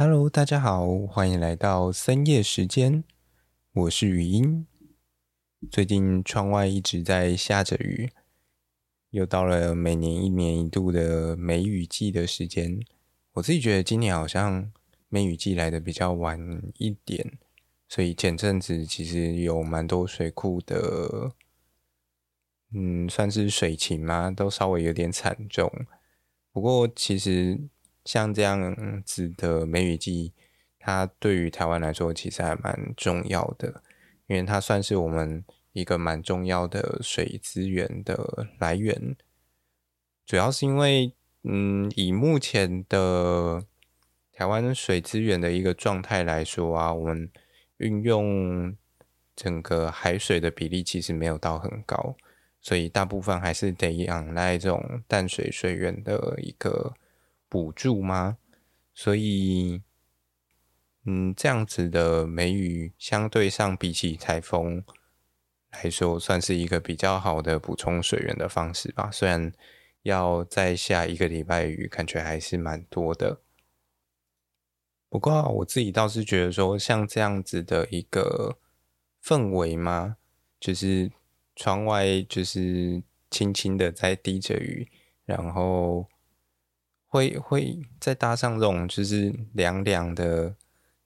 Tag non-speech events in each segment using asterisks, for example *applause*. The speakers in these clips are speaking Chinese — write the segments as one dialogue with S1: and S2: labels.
S1: Hello，大家好，欢迎来到深夜时间。我是语音。最近窗外一直在下着雨，又到了每年一年一度的梅雨季的时间。我自己觉得今年好像梅雨季来的比较晚一点，所以前阵子其实有蛮多水库的，嗯，算是水情嘛，都稍微有点惨重。不过其实。像这样子的梅雨季，它对于台湾来说其实还蛮重要的，因为它算是我们一个蛮重要的水资源的来源。主要是因为，嗯，以目前的台湾水资源的一个状态来说啊，我们运用整个海水的比例其实没有到很高，所以大部分还是得仰赖这种淡水水源的一个。补助吗？所以，嗯，这样子的梅雨相对上比起台风来说，算是一个比较好的补充水源的方式吧。虽然要再下一个礼拜雨，感觉还是蛮多的。不过我自己倒是觉得说，像这样子的一个氛围嘛，就是窗外就是轻轻的在滴着雨，然后。会会再搭上这种就是凉凉的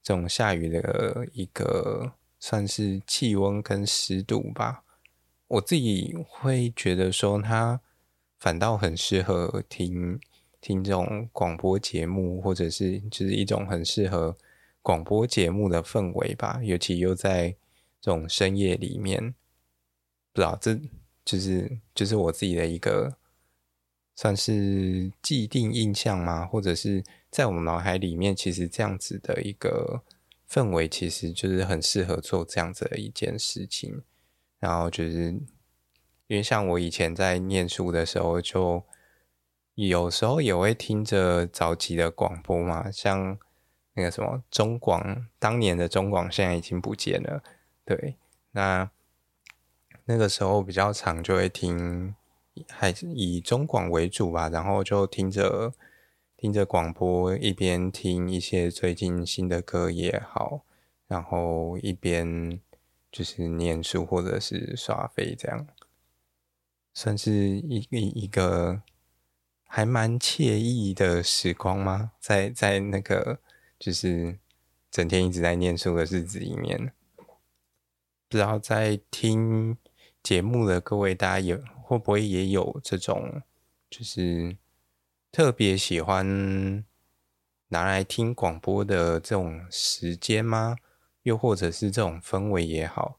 S1: 这种下雨的一个算是气温跟湿度吧，我自己会觉得说它反倒很适合听听这种广播节目，或者是就是一种很适合广播节目的氛围吧，尤其又在这种深夜里面，不知道这就是就是我自己的一个。算是既定印象吗？或者是在我们脑海里面，其实这样子的一个氛围，其实就是很适合做这样子的一件事情。然后就是因为像我以前在念书的时候，就有时候也会听着早期的广播嘛，像那个什么中广，当年的中广现在已经不见了。对，那那个时候比较常就会听。还是以中广为主吧，然后就听着听着广播，一边听一些最近新的歌也好，然后一边就是念书或者是刷飞这样，算是一一一个还蛮惬意的时光吗？在在那个就是整天一直在念书的日子里面，不知道在听节目的各位大家有。会不会也有这种，就是特别喜欢拿来听广播的这种时间吗？又或者是这种氛围也好？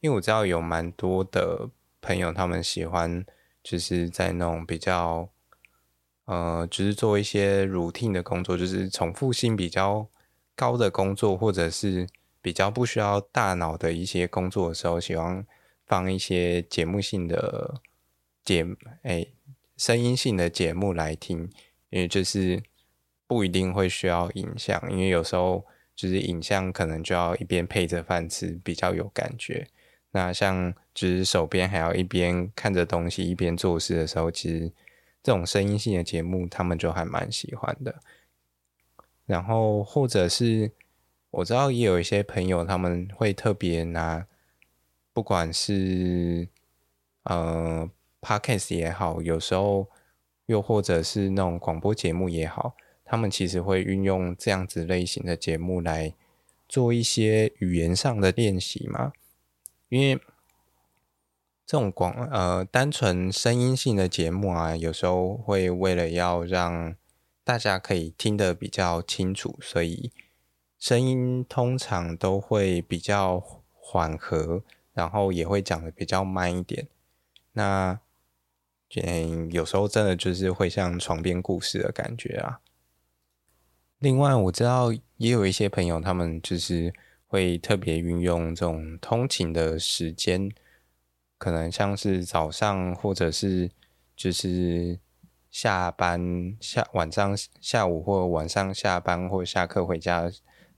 S1: 因为我知道有蛮多的朋友，他们喜欢就是在那种比较，呃，就是做一些 routine 的工作，就是重复性比较高的工作，或者是比较不需要大脑的一些工作的时候，喜欢放一些节目性的。节哎，声音性的节目来听，因为就是不一定会需要影像，因为有时候就是影像可能就要一边配着饭吃，比较有感觉。那像就是手边还要一边看着东西一边做事的时候，其实这种声音性的节目他们就还蛮喜欢的。然后或者是我知道也有一些朋友他们会特别拿，不管是呃。Podcast 也好，有时候又或者是那种广播节目也好，他们其实会运用这样子类型的节目来做一些语言上的练习嘛。因为这种广呃单纯声音性的节目啊，有时候会为了要让大家可以听得比较清楚，所以声音通常都会比较缓和，然后也会讲得比较慢一点。那嗯，有时候真的就是会像床边故事的感觉啊。另外，我知道也有一些朋友，他们就是会特别运用这种通勤的时间，可能像是早上或者是就是下班下晚上下午或晚上下班或下课回家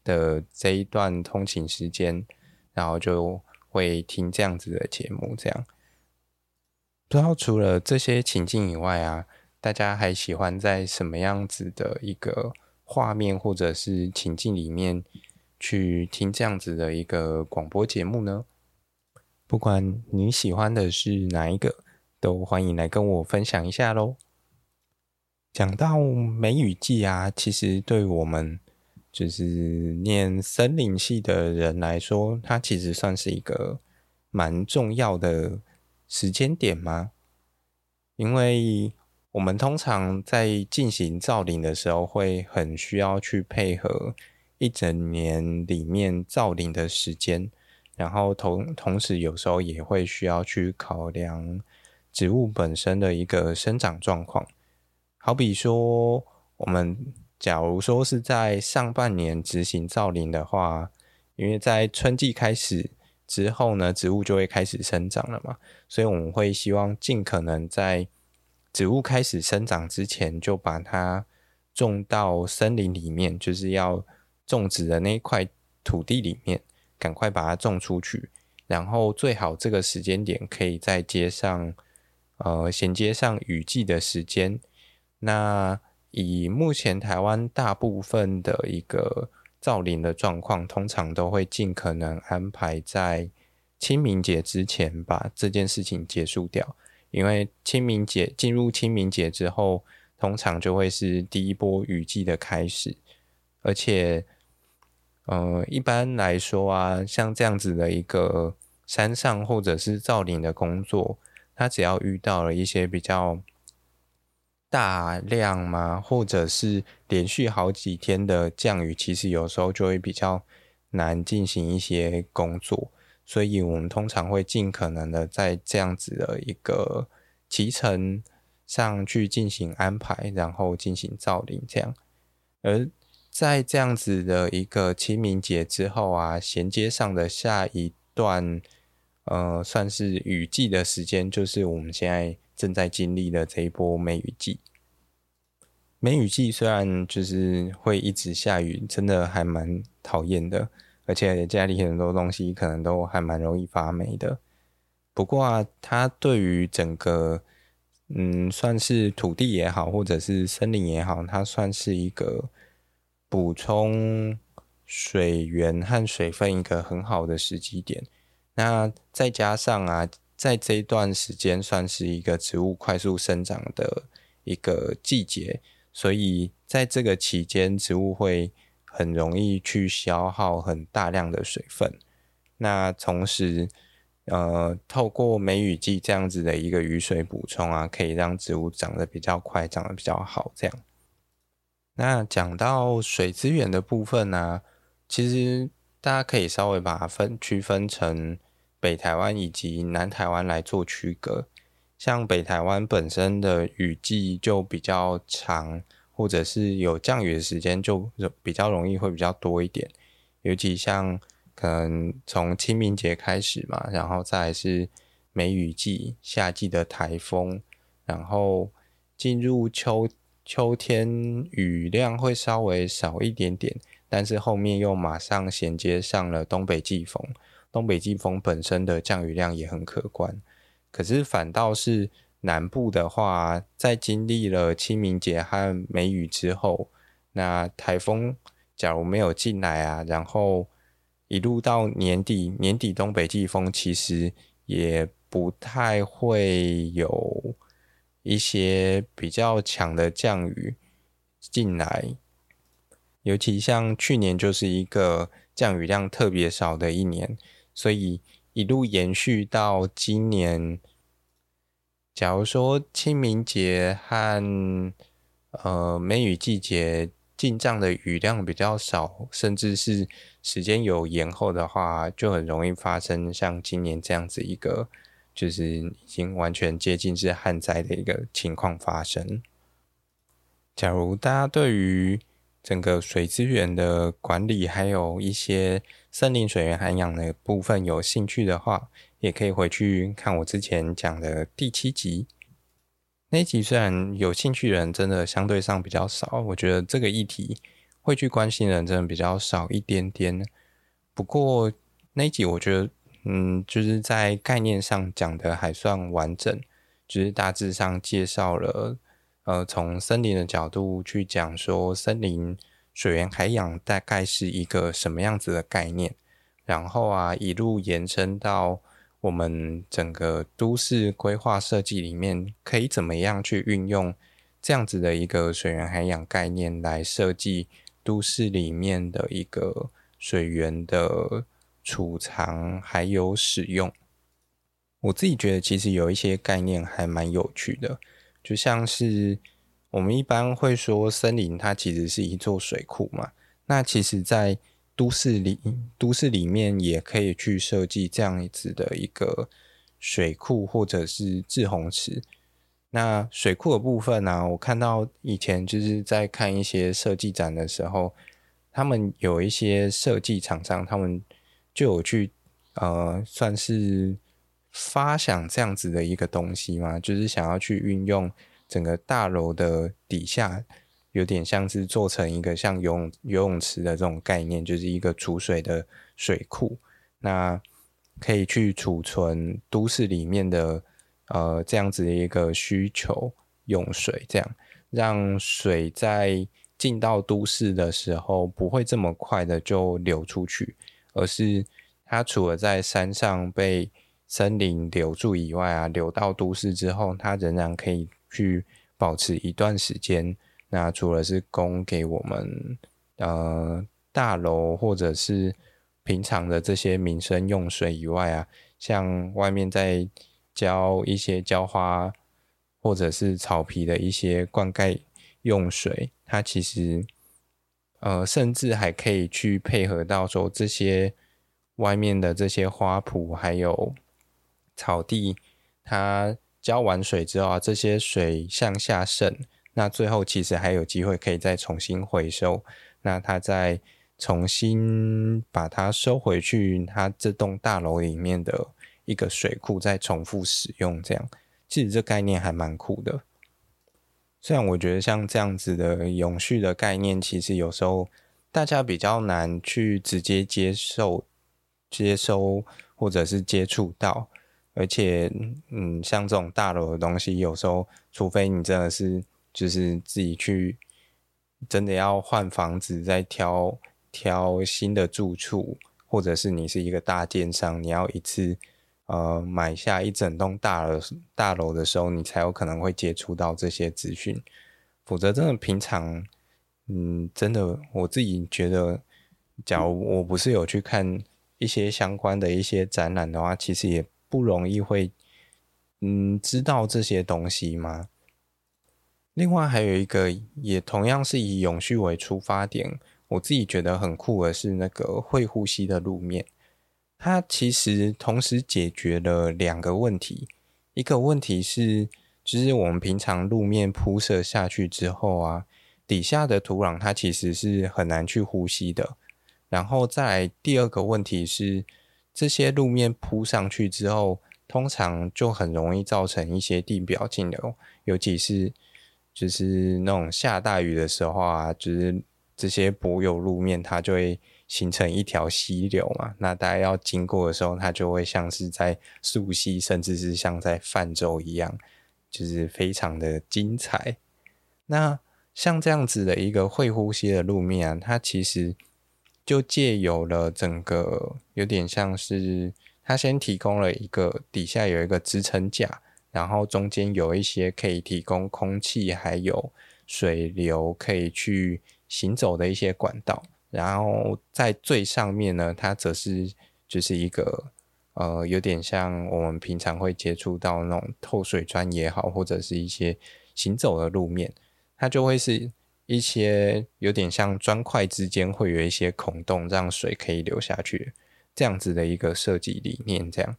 S1: 的这一段通勤时间，然后就会听这样子的节目，这样。不知道除了这些情境以外啊，大家还喜欢在什么样子的一个画面或者是情境里面去听这样子的一个广播节目呢？不管你喜欢的是哪一个，都欢迎来跟我分享一下喽。讲到梅雨季啊，其实对我们就是念森林系的人来说，它其实算是一个蛮重要的时间点吗？因为我们通常在进行造林的时候，会很需要去配合一整年里面造林的时间，然后同同时有时候也会需要去考量植物本身的一个生长状况。好比说，我们假如说是在上半年执行造林的话，因为在春季开始之后呢，植物就会开始生长了嘛，所以我们会希望尽可能在植物开始生长之前，就把它种到森林里面，就是要种植的那一块土地里面，赶快把它种出去，然后最好这个时间点可以再接上，呃，衔接上雨季的时间。那以目前台湾大部分的一个造林的状况，通常都会尽可能安排在清明节之前把这件事情结束掉，因为清明节进入清明节之后，通常就会是第一波雨季的开始，而且，呃，一般来说啊，像这样子的一个山上或者是造林的工作，它只要遇到了一些比较大量吗？或者是连续好几天的降雨，其实有时候就会比较难进行一些工作，所以我们通常会尽可能的在这样子的一个期程上去进行安排，然后进行造林这样。而在这样子的一个清明节之后啊，衔接上的下一段，呃，算是雨季的时间，就是我们现在。正在经历的这一波梅雨季，梅雨季虽然就是会一直下雨，真的还蛮讨厌的，而且家里很多东西可能都还蛮容易发霉的。不过啊，它对于整个嗯，算是土地也好，或者是森林也好，它算是一个补充水源和水分一个很好的时机点。那再加上啊。在这一段时间，算是一个植物快速生长的一个季节，所以在这个期间，植物会很容易去消耗很大量的水分。那同时，呃，透过梅雨季这样子的一个雨水补充啊，可以让植物长得比较快，长得比较好。这样。那讲到水资源的部分呢，其实大家可以稍微把它分区分成。北台湾以及南台湾来做区隔，像北台湾本身的雨季就比较长，或者是有降雨的时间就比较容易会比较多一点。尤其像可能从清明节开始嘛，然后再是梅雨季，夏季的台风，然后进入秋秋天雨量会稍微少一点点，但是后面又马上衔接上了东北季风。东北季风本身的降雨量也很可观，可是反倒是南部的话，在经历了清明节和梅雨之后，那台风假如没有进来啊，然后一路到年底，年底东北季风其实也不太会有一些比较强的降雨进来，尤其像去年就是一个降雨量特别少的一年。所以一路延续到今年，假如说清明节和呃梅雨季节进账的雨量比较少，甚至是时间有延后的话，就很容易发生像今年这样子一个，就是已经完全接近是旱灾的一个情况发生。假如大家对于整个水资源的管理，还有一些森林水源涵养的部分有兴趣的话，也可以回去看我之前讲的第七集。那一集虽然有兴趣的人真的相对上比较少，我觉得这个议题会去关心的人真的比较少一点点。不过那一集我觉得，嗯，就是在概念上讲的还算完整，就是大致上介绍了。呃，从森林的角度去讲说，森林水源海洋大概是一个什么样子的概念，然后啊，一路延伸到我们整个都市规划设计里面，可以怎么样去运用这样子的一个水源海洋概念来设计都市里面的一个水源的储藏还有使用。我自己觉得，其实有一些概念还蛮有趣的，就像是。我们一般会说，森林它其实是一座水库嘛。那其实，在都市里，都市里面也可以去设计这样子的一个水库或者是滞洪池。那水库的部分呢、我看到以前就是在看一些设计展的时候，他们有一些设计厂商，他们就有去呃，算是发想这样子的一个东西嘛，就是想要去运用。整个大楼的底下有点像是做成一个像游泳游泳池的这种概念，就是一个储水的水库。那可以去储存都市里面的呃这样子的一个需求用水，这样让水在进到都市的时候不会这么快的就流出去，而是它除了在山上被森林留住以外啊，流到都市之后，它仍然可以。去保持一段时间，那除了是供给我们呃大楼或者是平常的这些民生用水以外啊，像外面在浇一些浇花或者是草皮的一些灌溉用水，它其实呃甚至还可以去配合到说这些外面的这些花圃还有草地，它。浇完水之后啊，这些水向下渗，那最后其实还有机会可以再重新回收，那它再重新把它收回去，它这栋大楼里面的一个水库再重复使用，这样其实这概念还蛮酷的。虽然我觉得像这样子的永续的概念，其实有时候大家比较难去直接接受、接收或者是接触到。而且，嗯，像这种大楼的东西，有时候，除非你真的是就是自己去，真的要换房子，再挑挑新的住处，或者是你是一个大建商，你要一次呃买下一整栋大楼大楼的时候，你才有可能会接触到这些资讯。否则，真的平常，嗯，真的我自己觉得，假如我不是有去看一些相关的一些展览的话，其实也。不容易会，嗯，知道这些东西吗？另外还有一个，也同样是以永续为出发点，我自己觉得很酷的是那个会呼吸的路面，它其实同时解决了两个问题。一个问题是，就是我们平常路面铺设下去之后啊，底下的土壤它其实是很难去呼吸的。然后再来第二个问题是。这些路面铺上去之后，通常就很容易造成一些地表径流，尤其是就是那种下大雨的时候啊，就是这些柏油路面它就会形成一条溪流嘛。那大家要经过的时候，它就会像是在溯溪，甚至是像在泛舟一样，就是非常的精彩。那像这样子的一个会呼吸的路面啊，它其实。就借由了整个有点像是，它先提供了一个底下有一个支撑架，然后中间有一些可以提供空气还有水流可以去行走的一些管道，然后在最上面呢，它则是就是一个呃有点像我们平常会接触到那种透水砖也好，或者是一些行走的路面，它就会是。一些有点像砖块之间会有一些孔洞，让水可以流下去，这样子的一个设计理念。这样，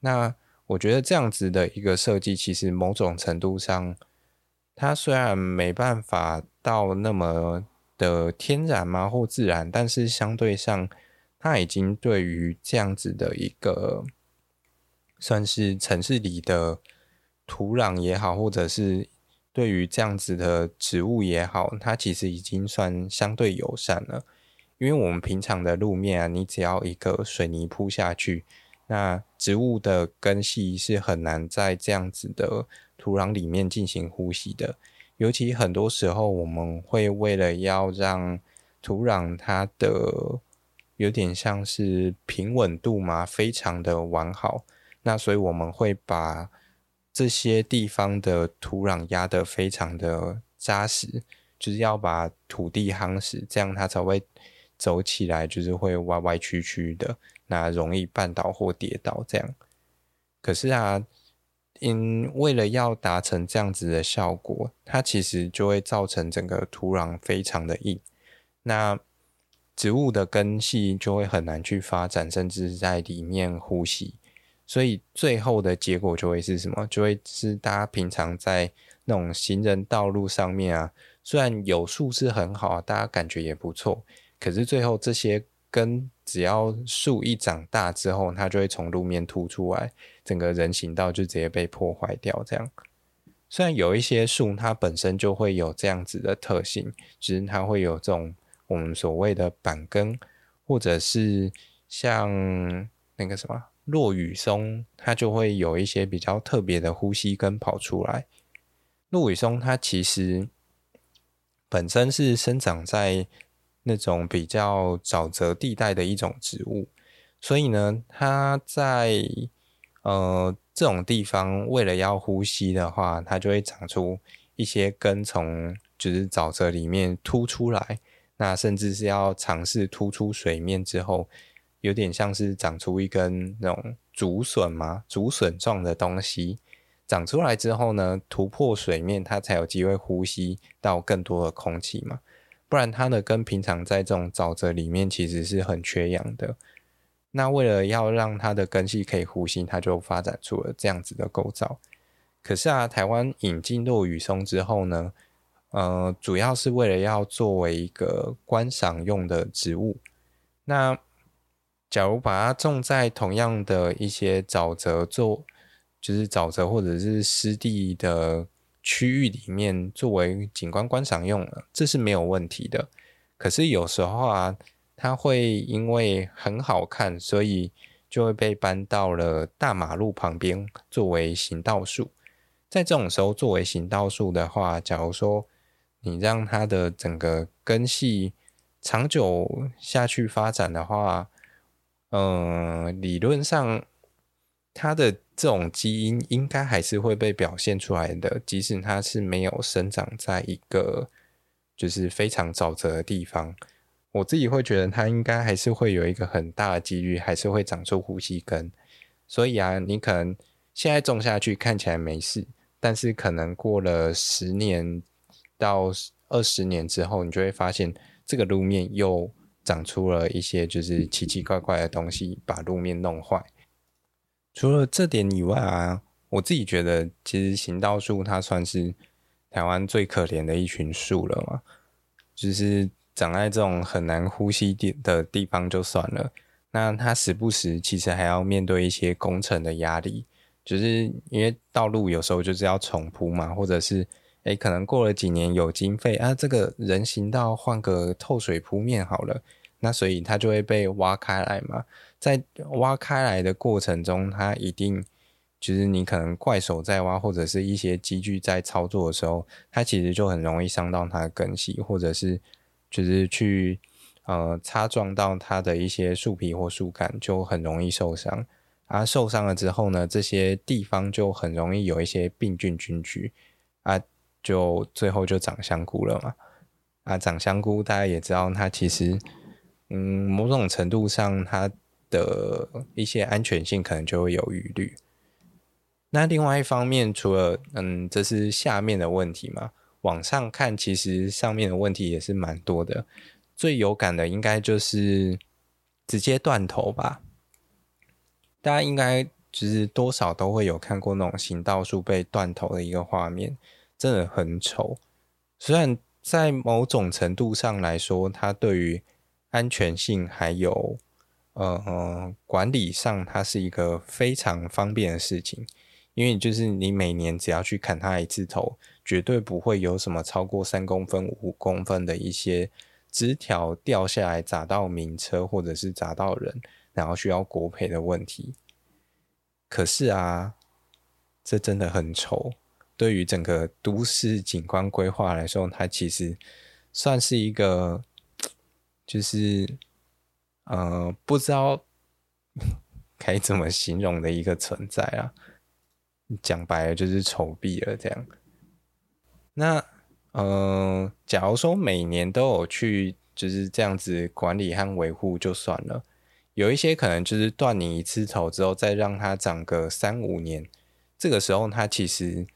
S1: 那我觉得这样子的一个设计，其实某种程度上，它虽然没办法到那么的天然嘛或自然，但是相对上，它已经对于这样子的一个算是城市里的土壤也好，或者是。对于这样子的植物也好，它其实已经算相对友善了。因为我们平常的路面啊，你只要一个水泥铺下去，那植物的根系是很难在这样子的土壤里面进行呼吸的。尤其很多时候，我们会为了要让土壤它的有点像是平稳度嘛，非常的完好。那所以我们会把这些地方的土壤压得非常的扎实，就是要把土地夯实，这样它才会走起来，就是会歪歪曲曲的，那容易绊倒或跌倒这样。可是啊。因为了要达成这样子的效果，它其实就会造成整个土壤非常的硬，那植物的根系就会很难去发展，甚至在里面呼吸。所以最后的结果就会是什么？就会是大家平常在那种行人道路上面啊，虽然有树是很好，大家感觉也不错，可是最后这些。根只要树一长大之后，它就会从路面突出来，整个人行道就直接被破坏掉。这样，虽然有一些树它本身就会有这样子的特性，其实它会有这种我们所谓的板根，或者是像那个什么落羽松，它就会有一些比较特别的呼吸根跑出来。落羽松它其实本身是生长在。那种比较沼泽地带的一种植物，所以呢，它在呃这种地方，为了要呼吸的话，它就会长出一些根从就是沼泽里面突出来，那甚至是要尝试突出水面之后，有点像是长出一根那种竹笋嘛，竹笋状的东西长出来之后呢，突破水面，它才有机会呼吸到更多的空气嘛。不然它的根平常在这种沼泽里面其实是很缺氧的。那为了要让它的根系可以呼吸，它就发展出了这样子的构造。可是啊，台湾引进落羽松之后呢，呃，主要是为了要作为一个观赏用的植物。那假如把它种在同样的一些沼泽做，就是沼泽或者是湿地的。区域里面作为景观观赏用，这是没有问题的。可是有时候啊，它会因为很好看，所以就会被搬到了大马路旁边作为行道树。在这种时候，作为行道树的话，假如说你让它的整个根系长久下去发展的话，嗯、理论上它的。这种基因应该还是会被表现出来的，即使它是没有生长在一个就是非常沼泽的地方，我自己会觉得它应该还是会有一个很大的几率，还是会长出呼吸根。所以啊，你可能现在种下去看起来没事，但是可能过了十年到二十年之后，你就会发现这个路面又长出了一些就是奇奇怪怪的东西，把路面弄坏。除了这点以外啊，我自己觉得，其实行道树它算是台湾最可怜的一群树了嘛。就是长在这种很难呼吸地的地方就算了，那它时不时其实还要面对一些工程的压力，就是因为道路有时候就是要重铺嘛，或者是诶可能过了几年有经费啊，这个人行道换个透水铺面好了，那所以它就会被挖开来嘛。在挖开来的过程中，它一定就是你可能怪手在挖，或者是一些机具在操作的时候，它其实就很容易伤到它的根系，或者是就是去呃擦撞到它的一些树皮或树干，就很容易受伤。啊，受伤了之后呢，这些地方就很容易有一些病菌菌居，啊，就最后就长香菇了嘛。啊，长香菇大家也知道，它其实嗯某种程度上它。的一些安全性可能就会有疑虑。那另外一方面，除了嗯，这是下面的问题嘛，往上看，其实上面的问题也是蛮多的。最有感的应该就是直接断头吧。大家应该就是多少都会有看过那种行道树被断头的一个画面，真的很丑。虽然在某种程度上来说，它对于安全性还有。呃，管理上它是一个非常方便的事情，因为就是你每年只要去砍它一次头，绝对不会有什么超过三公分、五公分的一些枝条掉下来砸到名车或者是砸到人，然后需要国赔的问题。可是啊，这真的很丑。对于整个都市景观规划来说，它其实算是一个就是呃不知道 *laughs* 该怎么形容的一个存在啊。讲白了就是丑毙了这样。那呃，假如说每年都有去就是这样子管理和维护就算了，有一些可能就是断你一次头之后，再让它长个三五年，这个时候它其实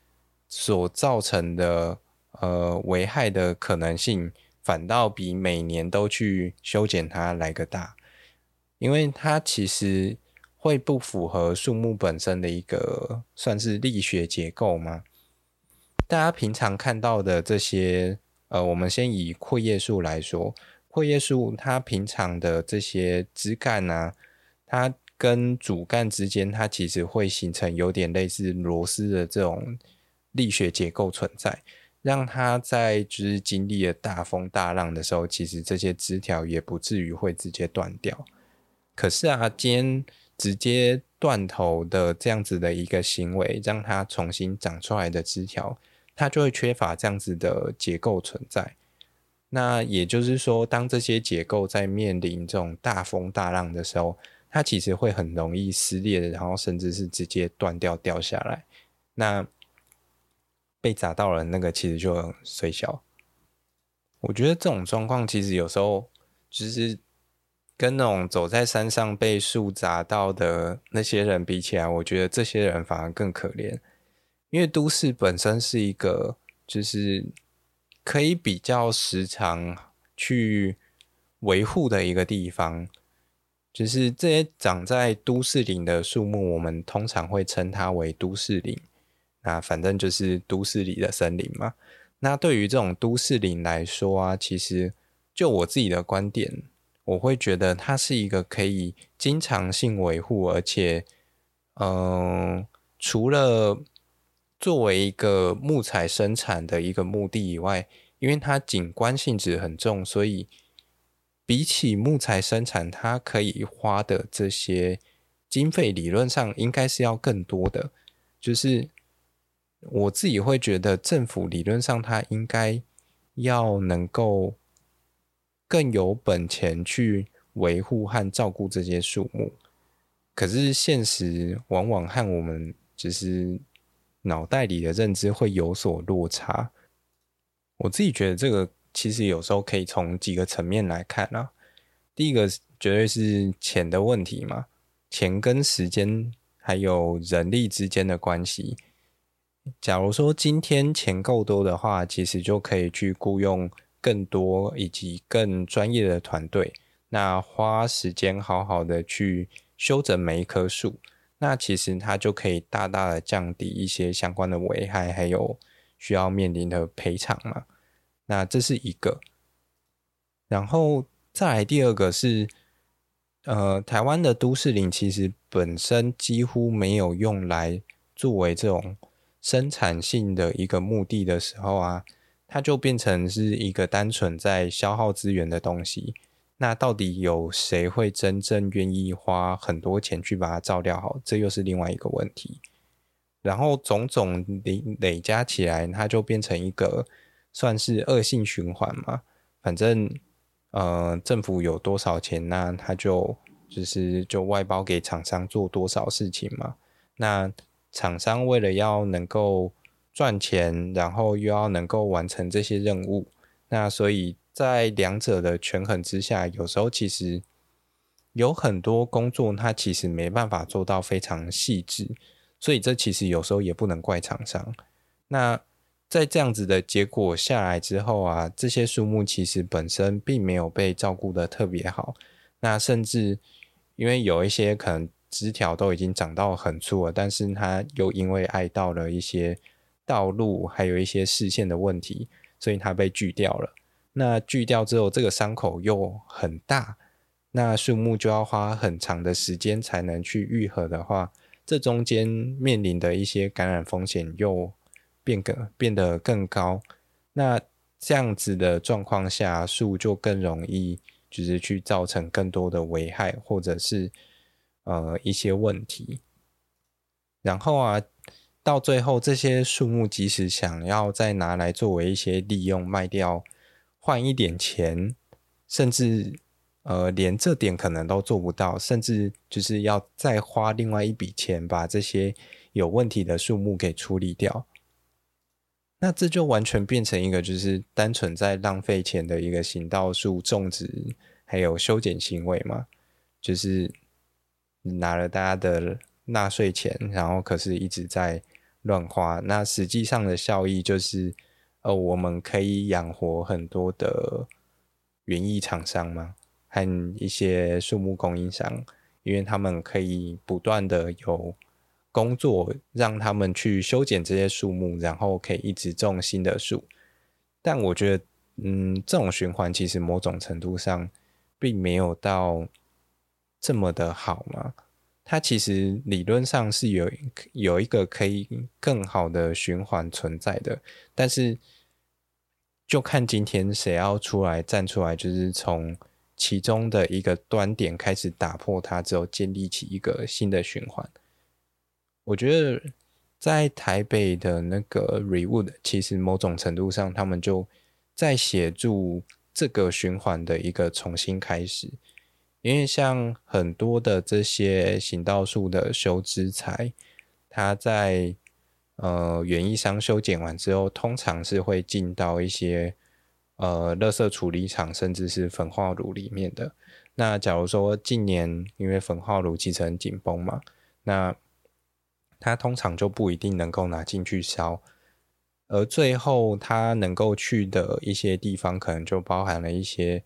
S1: 所造成的呃危害的可能性，反倒比每年都去修剪它来个大，因为它其实。会不符合树木本身的一个算是力学结构吗？大家平常看到的这些，呃，我们先以阔叶树来说，阔叶树它平常的这些枝干啊，它跟主干之间，它其实会形成有点类似螺丝的这种力学结构存在，让它在就是经历了大风大浪的时候，其实这些枝条也不至于会直接断掉。可是啊，今天。直接断头的这样子的一个行为，让它重新长出来的枝条，它就会缺乏这样子的结构存在。那也就是说，当这些结构在面临这种大风大浪的时候，它其实会很容易撕裂，然后甚至是直接断掉掉下来。那被砸到了那个，其实就很衰小。我觉得这种状况其实有时候就是。跟那种走在山上被树砸到的那些人比起来，我觉得这些人反而更可怜。因为都市本身是一个，就是可以比较时常去维护的一个地方。就是这些长在都市林的树木，我们通常会称它为都市林。那反正就是都市里的森林嘛。那对于这种都市林来说啊，其实就我自己的观点。我会觉得它是一个可以经常性维护，而且，嗯、除了作为一个木材生产的一个目的以外，因为它景观性质很重，所以比起木材生产，它可以花的这些经费，理论上应该是要更多的。就是我自己会觉得，政府理论上它应该要能够。更有本钱去维护和照顾这些树木，可是现实往往和我们只是脑袋里的认知会有所落差。我自己觉得这个其实有时候可以从几个层面来看啊。第一个绝对是钱的问题嘛，钱跟时间还有人力之间的关系。假如说今天钱够多的话，其实就可以去雇佣。更多以及更专业的团队，那花时间好好的去修整每一棵树，那其实它就可以大大的降低一些相关的危害，还有需要面临的赔偿嘛。那这是一个，然后再来第二个是，呃，台湾的都市林其实本身几乎没有用来作为这种生产性的一个目的的时候啊。它就变成是一个单纯在消耗资源的东西。那到底有谁会真正愿意花很多钱去把它照料好？这又是另外一个问题。然后种种累累加起来，它就变成一个算是恶性循环嘛。反正呃，政府有多少钱，那它就就是就外包给厂商做多少事情嘛。那厂商为了要能够赚钱，然后又要能够完成这些任务，那所以在两者的权衡之下，有时候其实有很多工作，它其实没办法做到非常细致，所以这其实有时候也不能怪厂商。那在这样子的结果下来之后啊，这些树木其实本身并没有被照顾得特别好，那甚至因为有一些可能枝条都已经长到很粗了，但是它又因为碍到了一些。道路还有一些视线的问题，所以它被锯掉了。那锯掉之后，这个伤口又很大，那树木就要花很长的时间才能去愈合的话，这中间面临的一些感染风险又变更变得更高。那这样子的状况下，树就更容易就是去造成更多的危害，或者是呃一些问题。然后啊。到最后，这些树木即使想要再拿来作为一些利用卖掉，换一点钱，甚至呃，连这点可能都做不到，甚至就是要再花另外一笔钱把这些有问题的树木给处理掉。那这就完全变成一个就是单纯在浪费钱的一个行道树种植还有修剪行为嘛，就是拿了大家的纳税钱，然后可是一直在乱花。那实际上的效益就是，呃，我们可以养活很多的园艺厂商嘛，和一些树木供应商，因为他们可以不断的有。工作让他们去修剪这些树木，然后可以一直种新的树。但我觉得，嗯，这种循环其实某种程度上并没有到这么的好吗。它其实理论上是有有一个可以更好的循环存在的，但是就看今天谁要出来站出来，就是从其中的一个端点开始打破它，之后建立起一个新的循环。我觉得在台北的那个 Rewood，其实某种程度上，他们就在协助这个循环的一个重新开始。因为像很多的这些行道树的修枝材，它在呃园艺商修剪完之后，通常是会进到一些呃垃圾处理厂，甚至是焚化炉里面的。那假如说近年因为焚化炉其实很紧绷嘛，那它通常就不一定能够拿进去烧，而最后它能够去的一些地方，可能就包含了一些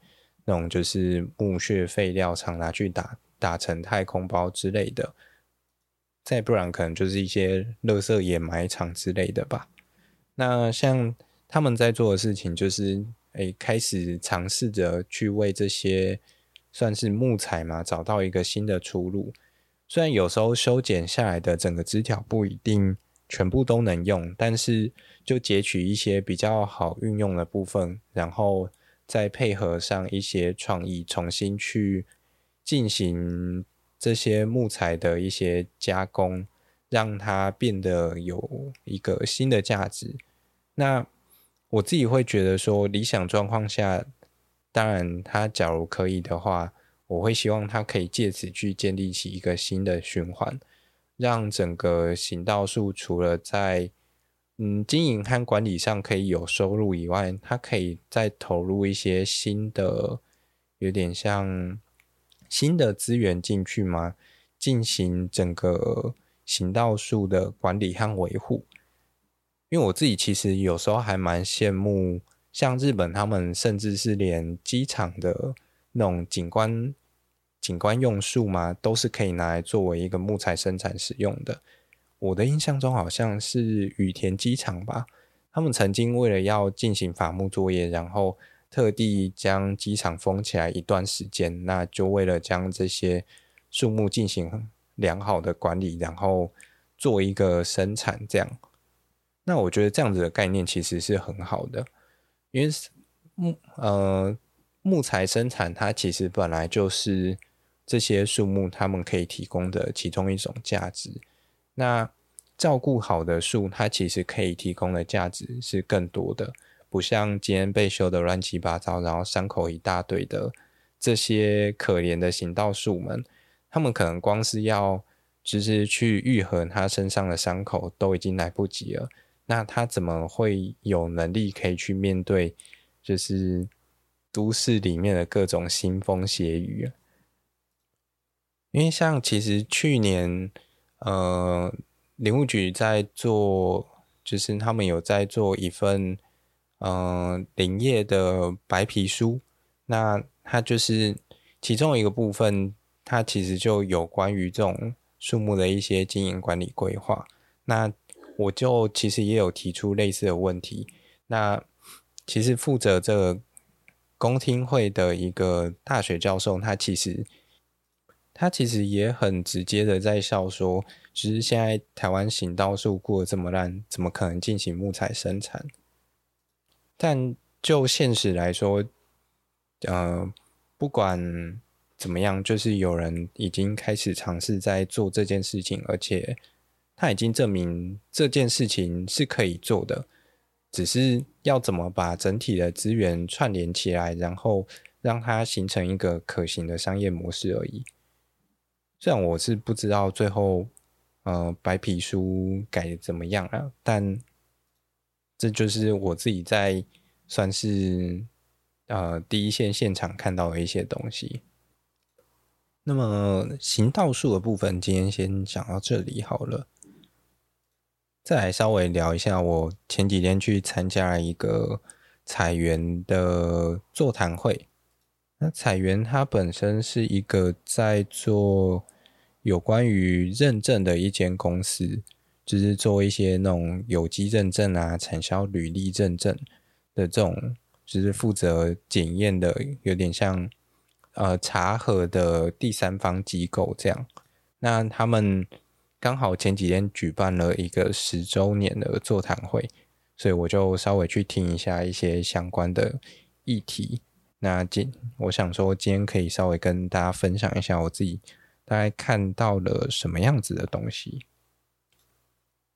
S1: 那种就是木屑废料，厂拿去打打成太空包之类的，再不然可能就是一些垃圾掩埋场之类的吧。那像他们在做的事情，就是诶、开始尝试着去为这些算是木材嘛，找到一个新的出路。虽然有时候修剪下来的整个枝条不一定全部都能用，但是就截取一些比较好运用的部分，然后再配合上一些创意，重新去进行这些木材的一些加工，让它变得有一个新的价值。那我自己会觉得说，理想状况下，当然它假如可以的话。我会希望它可以借此去建立起一个新的循环，让整个行道树除了在嗯经营和管理上可以有收入以外，他可以再投入一些新的，有点像新的资源进去吗？进行整个行道树的管理和维护。因为我自己其实有时候还蛮羡慕，像日本他们甚至是连机场的。那种景观景观用树嘛，都是可以拿来作为一个木材生产使用的。我的印象中好像是羽田机场吧，他们曾经为了要进行伐木作业，然后特地将机场封起来一段时间，那就为了将这些树木进行良好的管理，然后做一个生产这样。那我觉得这样子的概念其实是很好的，因为木呃。木材生产，它其实本来就是这些树木它们可以提供的其中一种价值。那照顾好的树，它其实可以提供的价值是更多的，不像今天被修得乱七八糟，然后伤口一大堆的这些可怜的行道树们，他们可能光是要就是去愈合它身上的伤口都已经来不及了。那它怎么会有能力可以去面对，就是？都市里面的各种腥风血雨啊，因为像其实去年，呃，林务局在做，就是他们有在做一份，呃，林业的白皮书，那它就是其中一个部分，它其实就有关于这种树木的一些经营管理规划。那我就其实也有提出类似的问题，那其实负责这个。公听会的一个大学教授，他其实他其实也很直接的在笑说，只是现在台湾行道树过这么烂，怎么可能进行木材生产？但就现实来说，呃，不管怎么样，就是有人已经开始尝试在做这件事情，而且他已经证明这件事情是可以做的。只是要怎么把整体的资源串联起来，然后让它形成一个可行的商业模式而已。虽然我是不知道最后，呃，白皮书改的怎么样了，但这就是我自己在算是呃第一线现场看到的一些东西。那么行道树的部分，今天先讲到这里好了。再来稍微聊一下，我前几天去参加了一个采园的座谈会。那采原它本身是一个在做有关于认证的一间公司，就是做一些那种有机认证啊、产销履历认证的这种，就是负责检验的，有点像呃查核的第三方机构这样。那他们刚好前几天举办了一个十周年的座谈会，所以我就稍微去听一下一些相关的议题。那今我想说，今天可以稍微跟大家分享一下我自己大概看到了什么样子的东西。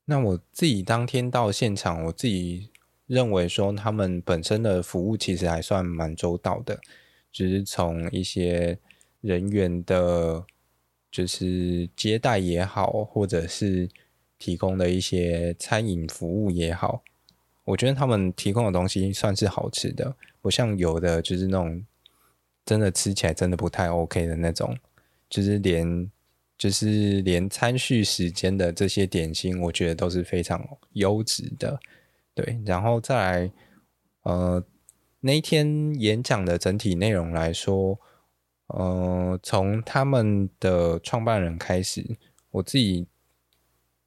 S1: 那我自己当天到现场，我自己认为说他们本身的服务其实还算蛮周到的，就是从一些人员的，就是接待也好，或者是提供的一些餐饮服务也好。我觉得他们提供的东西算是好吃的，不像有的就是那种真的吃起来真的不太 OK 的那种，就是连就是连餐叙时间的这些点心，我觉得都是非常优质的。对，然后再来，呃，那一天演讲的整体内容来说，呃，从他们的创办人开始，我自己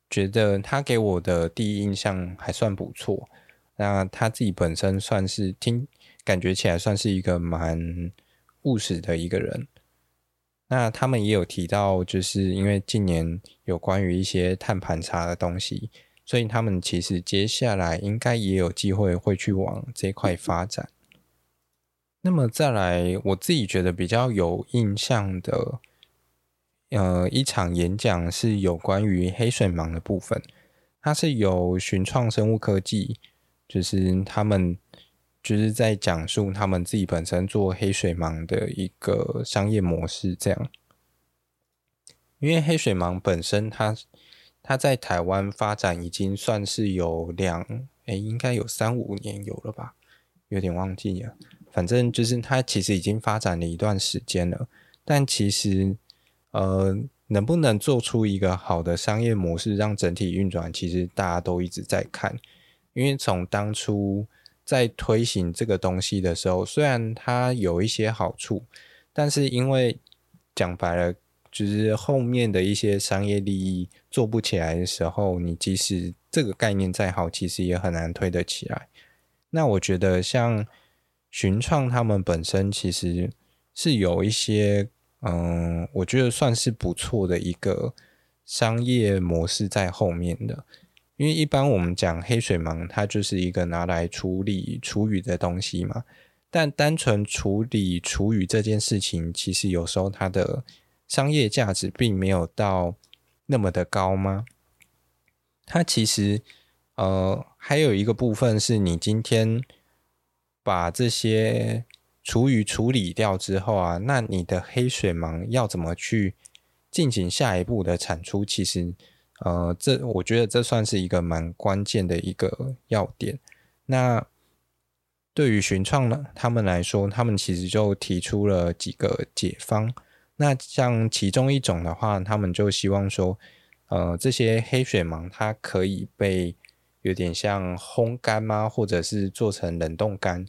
S1: 觉得他给我的第一印象还算不错。那他自己本身算是听感觉起来算是一个蛮务实的一个人。那他们也有提到，就是因为近年有关于一些碳盘查的东西，所以他们其实接下来应该也有机会会去往这块发展。那么再来，我自己觉得比较有印象的，呃，一场演讲是有关于黑水虻的部分，它是由寻创生物科技。就是他们就是在讲述他们自己本身做黑水虻的一个商业模式，这样。因为黑水虻本身它，它在台湾发展已经算是有两哎、应该有三五年有了吧，有点忘记了。反正就是它其实已经发展了一段时间了，但其实呃，能不能做出一个好的商业模式，让整体运转，其实大家都一直在看。因为从当初在推行这个东西的时候，虽然它有一些好处，但是因为讲白了，就是后面的一些商业利益做不起来的时候，你即使这个概念再好，其实也很难推得起来。那我觉得像寻创他们本身其实是有一些，嗯，我觉得算是不错的一个商业模式在后面的。因为一般我们讲黑水虻，它就是一个拿来处理厨余的东西嘛。但单纯处理厨余这件事情，其实有时候它的商业价值并没有到那么的高吗？它其实呃还有一个部分是你今天把这些厨余处理掉之后啊，那你的黑水虻要怎么去进行下一步的产出？其实。呃，这我觉得这算是一个蛮关键的一个要点。那对于寻创呢，他们来说，他们其实就提出了几个解方。那像其中一种的话，他们就希望说，呃，这些黑水虻它可以被有点像烘干吗？或者是做成冷冻干？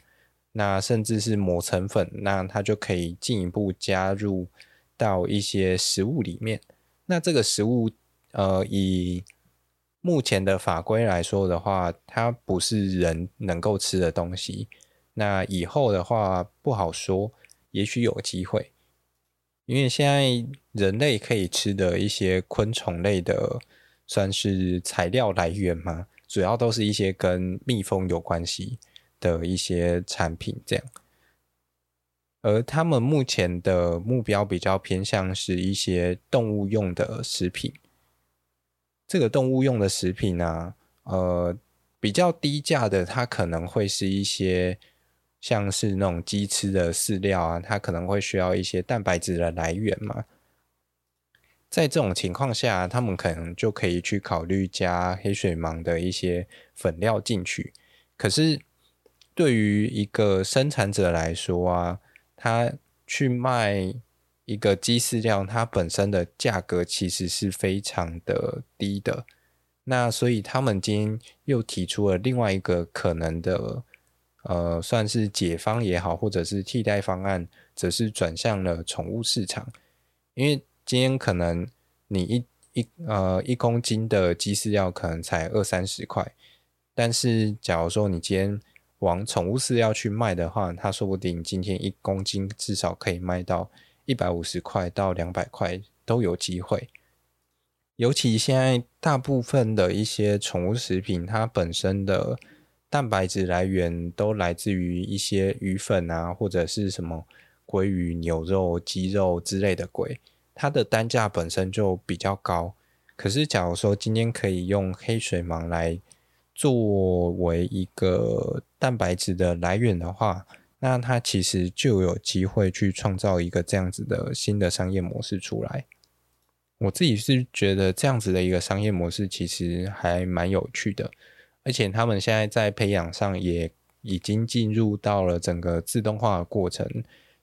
S1: 那甚至是磨成粉，那它就可以进一步加入到一些食物里面。那这个食物。呃，以目前的法规来说的话，它不是人能够吃的东西。那以后的话不好说，也许有机会。因为现在人类可以吃的一些昆虫类的，算是材料来源嘛，主要都是一些跟蜜蜂有关系的一些产品这样。而他们目前的目标比较偏向是一些动物用的食品。这个动物用的食品呢、呃，比较低价的，它可能会是一些像是那种鸡吃的饲料啊，它可能会需要一些蛋白质的来源嘛。在这种情况下，他们可能就可以去考虑加黑水虻的一些粉料进去。可是，对于一个生产者来说啊，他去卖一个鸡饲料，它本身的价格其实是非常的低的。那所以他们今天又提出了另外一个可能的，呃，算是解方也好，或者是替代方案，则是转向了宠物市场，因为。今天可能你一一呃一公斤的鸡饲料可能才二三十块，但是假如说你今天往宠物饲料去卖的话，它说不定今天一公斤至少可以卖到一百五十块到两百块都有机会。尤其现在大部分的一些宠物食品，它本身的蛋白质来源都来自于一些鱼粉啊，或者是什么鲑鱼、牛肉、鸡肉之类的鬼。它的单价本身就比较高，可是假如说今天可以用黑水虻来作为一个蛋白质的来源的话，那它其实就有机会去创造一个这样子的新的商业模式出来。我自己是觉得这样子的一个商业模式其实还蛮有趣的，而且他们现在在培养上也已经进入到了整个自动化过程。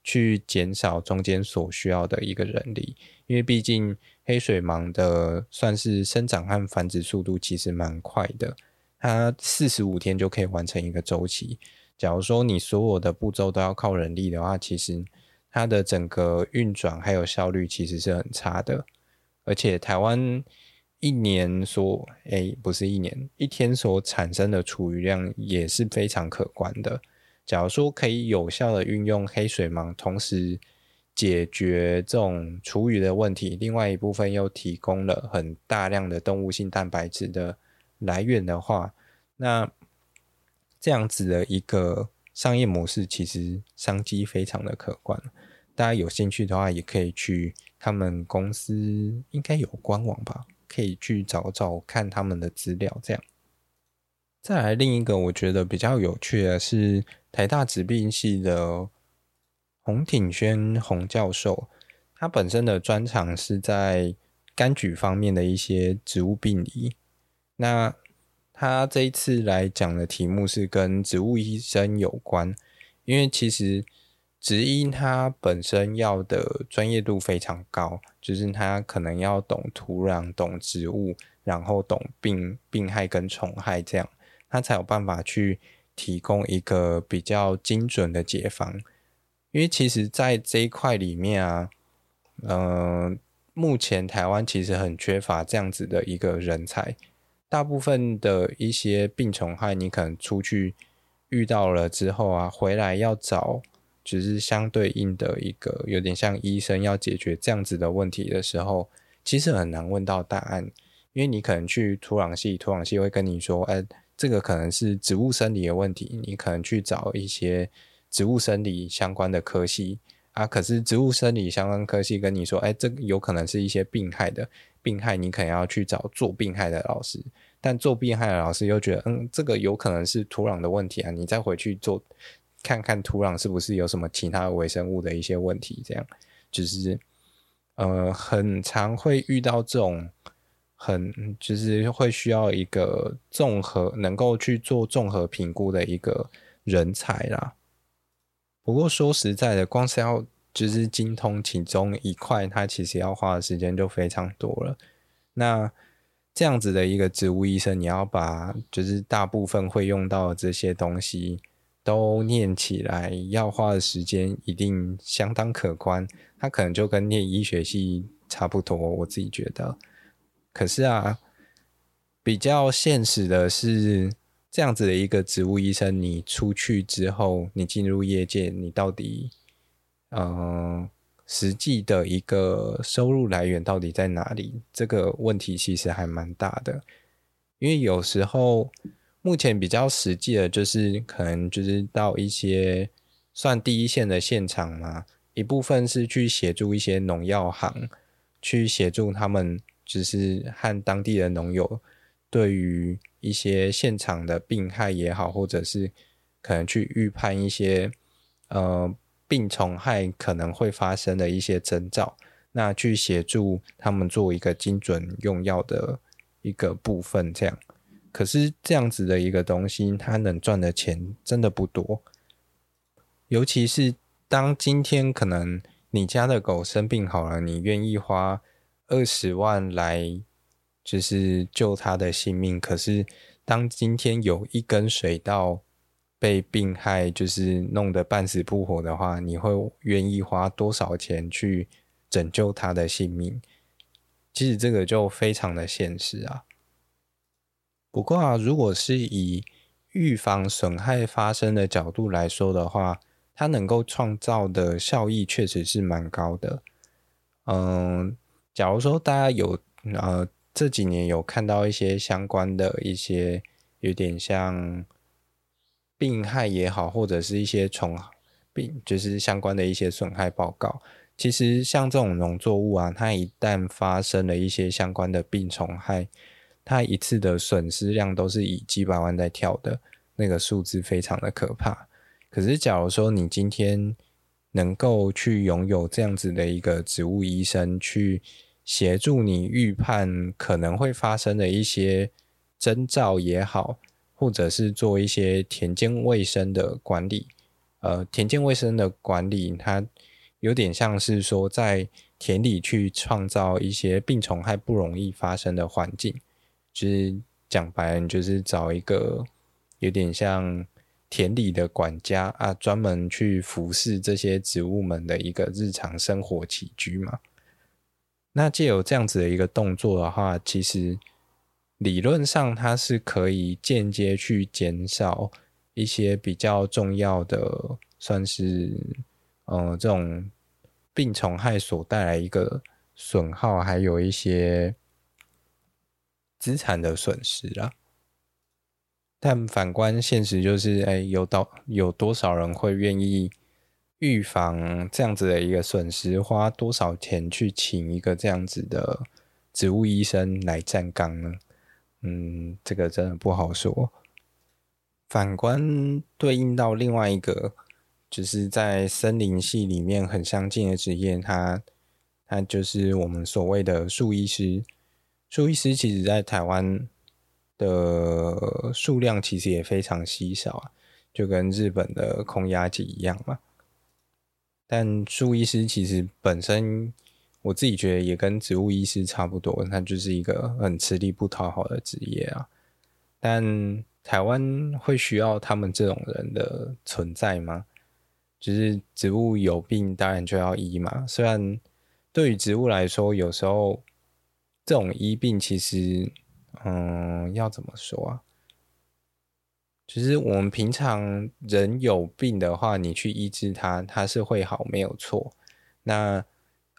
S1: 去减少中间所需要的一个人力，因为毕竟黑水虻的算是生长和繁殖速度其实蛮快的，它四十五天就可以完成一个周期。假如说你所有的步骤都要靠人力的话，其实它的整个运转还有效率其实是很差的。而且台湾一年所诶、不是一年一天所产生的厨余量也是非常可观的。假如说可以有效的运用黑水虻，同时解决这种厨余的问题，另外一部分又提供了很大量的动物性蛋白质的来源的话，那这样子的一个商业模式，其实商机非常的可观。大家有兴趣的话，也可以去他们公司应该有官网吧，可以去找找看他们的资料。这样，再来另一个我觉得比较有趣的是。台大植病系的洪挺轩洪教授，他本身的专长是在柑橘方面的一些植物病理。那他这一次来讲的题目是跟植物医生有关，因为其实植医他本身要的专业度非常高，就是他可能要懂土壤、懂植物，然后懂病病害跟虫害，这样他才有办法去。提供一个比较精准的解方，因为其实，在这一块里面啊，嗯、目前台湾其实很缺乏这样子的一个人才。大部分的一些病虫害，你可能出去遇到了之后啊，回来要找只是相对应的一个，有点像医生要解决这样子的问题的时候，其实很难问到答案，因为你可能去土壤系，土壤系会跟你说，哎。这个可能是植物生理的问题，你可能去找一些植物生理相关的科系啊。可是植物生理相关科系跟你说，哎，这有可能是一些病害的病害，你可能要去找做病害的老师。但做病害的老师又觉得，嗯，这个有可能是土壤的问题啊，你再回去做看看土壤是不是有什么其他微生物的一些问题。这样就是呃，很常会遇到这种。很就是会需要一个综合能够去做综合评估的一个人才啦。不过说实在的，光是要就是精通其中一块，它其实要花的时间就非常多了。那这样子的一个植物医生，你要把就是大部分会用到的这些东西都念起来，要花的时间一定相当可观。它可能就跟念医学系差不多，我自己觉得。可是啊，比较现实的是，这样子的一个植物医生，你出去之后，你进入业界，你到底，嗯、实际的一个收入来源到底在哪里？这个问题其实还蛮大的，因为有时候目前比较实际的，就是可能就是到一些算第一线的现场嘛，一部分是去协助一些农药行，去协助他们。只是和当地的农友对于一些现场的病害也好，或者是可能去预判一些呃病虫害可能会发生的一些征兆，那去协助他们做一个精准用药的一个部分。这样，可是这样子的一个东西，它能赚的钱真的不多，尤其是当今天可能你家的狗生病好了，你愿意花二十万来就是救它的性命，可是。当今天有一根水稻被病害，就是弄得半死不活的话，你会愿意花多少钱去拯救他的性命？其实这个就非常的现实啊。不过啊，如果是以预防损害发生的角度来说的话，它能够创造的效益确实是蛮高的。嗯，假如说大家有呃。这几年有看到一些相关的一些有点像病害也好，或者是一些虫病，就是相关的一些损害报告。其实像这种农作物啊，它一旦发生了一些相关的病虫害，它一次的损失量都是以几百万在跳的，那个数字非常的可怕。可是假如说你今天能够去拥有这样子的一个植物医生去。协助你预判可能会发生的一些征兆也好，或者是做一些田间卫生的管理。呃，田间卫生的管理，它有点像是说在田里去创造一些病虫害不容易发生的环境。就是讲白了，就是找一个有点像田里的管家啊，专门去服侍这些植物们的一个日常生活起居嘛。那借由这样子的一个动作的话，其实理论上它是可以间接去减少一些比较重要的，算是呃这种病虫害所带来一个损耗，还有一些资产的损失啦。但反观现实，就是哎，有到有多少人会愿意？预防这样子的一个损失，花多少钱去请一个这样子的植物医生来站岗呢？嗯，这个真的不好说。反观对应到另外一个，就是在森林系里面很相近的职业，它它就是我们所谓的树医师。树医师其实在台湾的数量其实也非常稀少啊，就跟日本的空压机一样嘛。但树医师其实本身，我自己觉得也跟植物医师差不多，它就是一个很吃力不讨好的职业啊。但台湾会需要他们这种人的存在吗？就是植物有病，当然就要医嘛。虽然对于植物来说，有时候这种医病其实，嗯，要怎么说啊？其实我们平常人有病的话，你去医治它，它是会好，没有错。那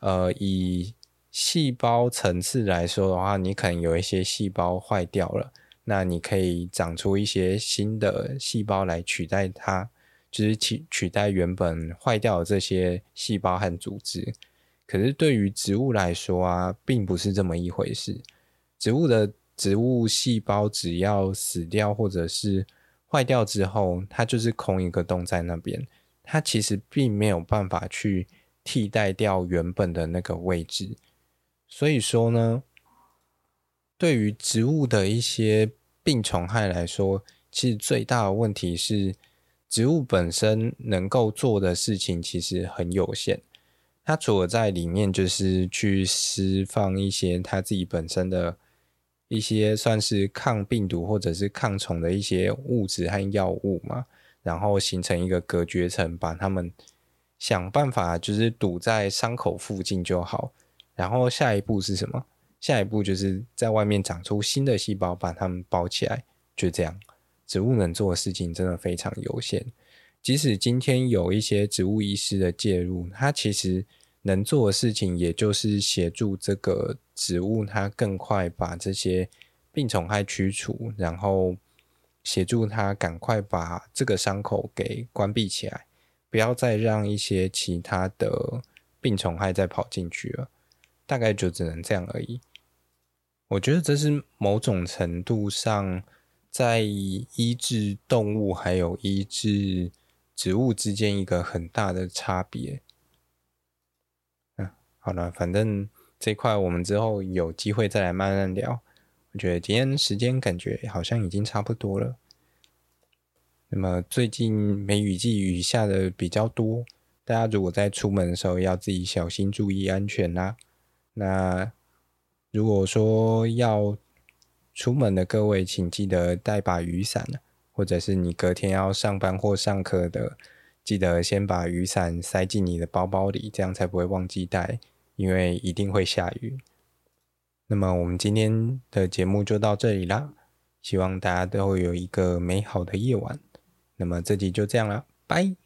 S1: 呃，以细胞层次来说的话，你可能有一些细胞坏掉了，那你可以长出一些新的细胞来取代它，就是取取代原本坏掉的这些细胞和组织。可是对于植物来说啊，并不是这么一回事。植物的植物细胞只要死掉，或者是坏掉之后，它就是空一个洞在那边，它其实并没有办法去替代掉原本的那个位置。所以说呢，对于植物的一些病虫害来说，其实最大的问题是，植物本身能够做的事情其实很有限。它除了在里面就是去释放一些它自己本身的。一些算是抗病毒或者是抗虫的一些物质和药物嘛，然后形成一个隔绝层，把它们想办法就是堵在伤口附近就好。然后下一步是什么？下一步就是在外面长出新的细胞，把它们包起来。就这样，植物能做的事情真的非常有限。即使今天有一些植物医师的介入，它其实。能做的事情，也就是协助这个植物，它更快把这些病虫害驱除，然后协助它赶快把这个伤口给关闭起来，不要再让一些其他的病虫害再跑进去了。大概就只能这样而已。我觉得这是某种程度上在医治动物还有医治植物之间一个很大的差别。嗯，好了，反正这块我们之后有机会再来慢慢聊。我觉得今天时间感觉好像已经差不多了。那么最近梅雨季雨下的比较多，大家如果在出门的时候要自己小心注意安全啦。那如果说要出门的各位，请记得带把雨伞，或者是你隔天要上班或上课的，记得先把雨伞塞进你的包包里，这样才不会忘记带，因为一定会下雨。那么我们今天的节目就到这里啦，希望大家都会有一个美好的夜晚。那么这集就这样了，拜。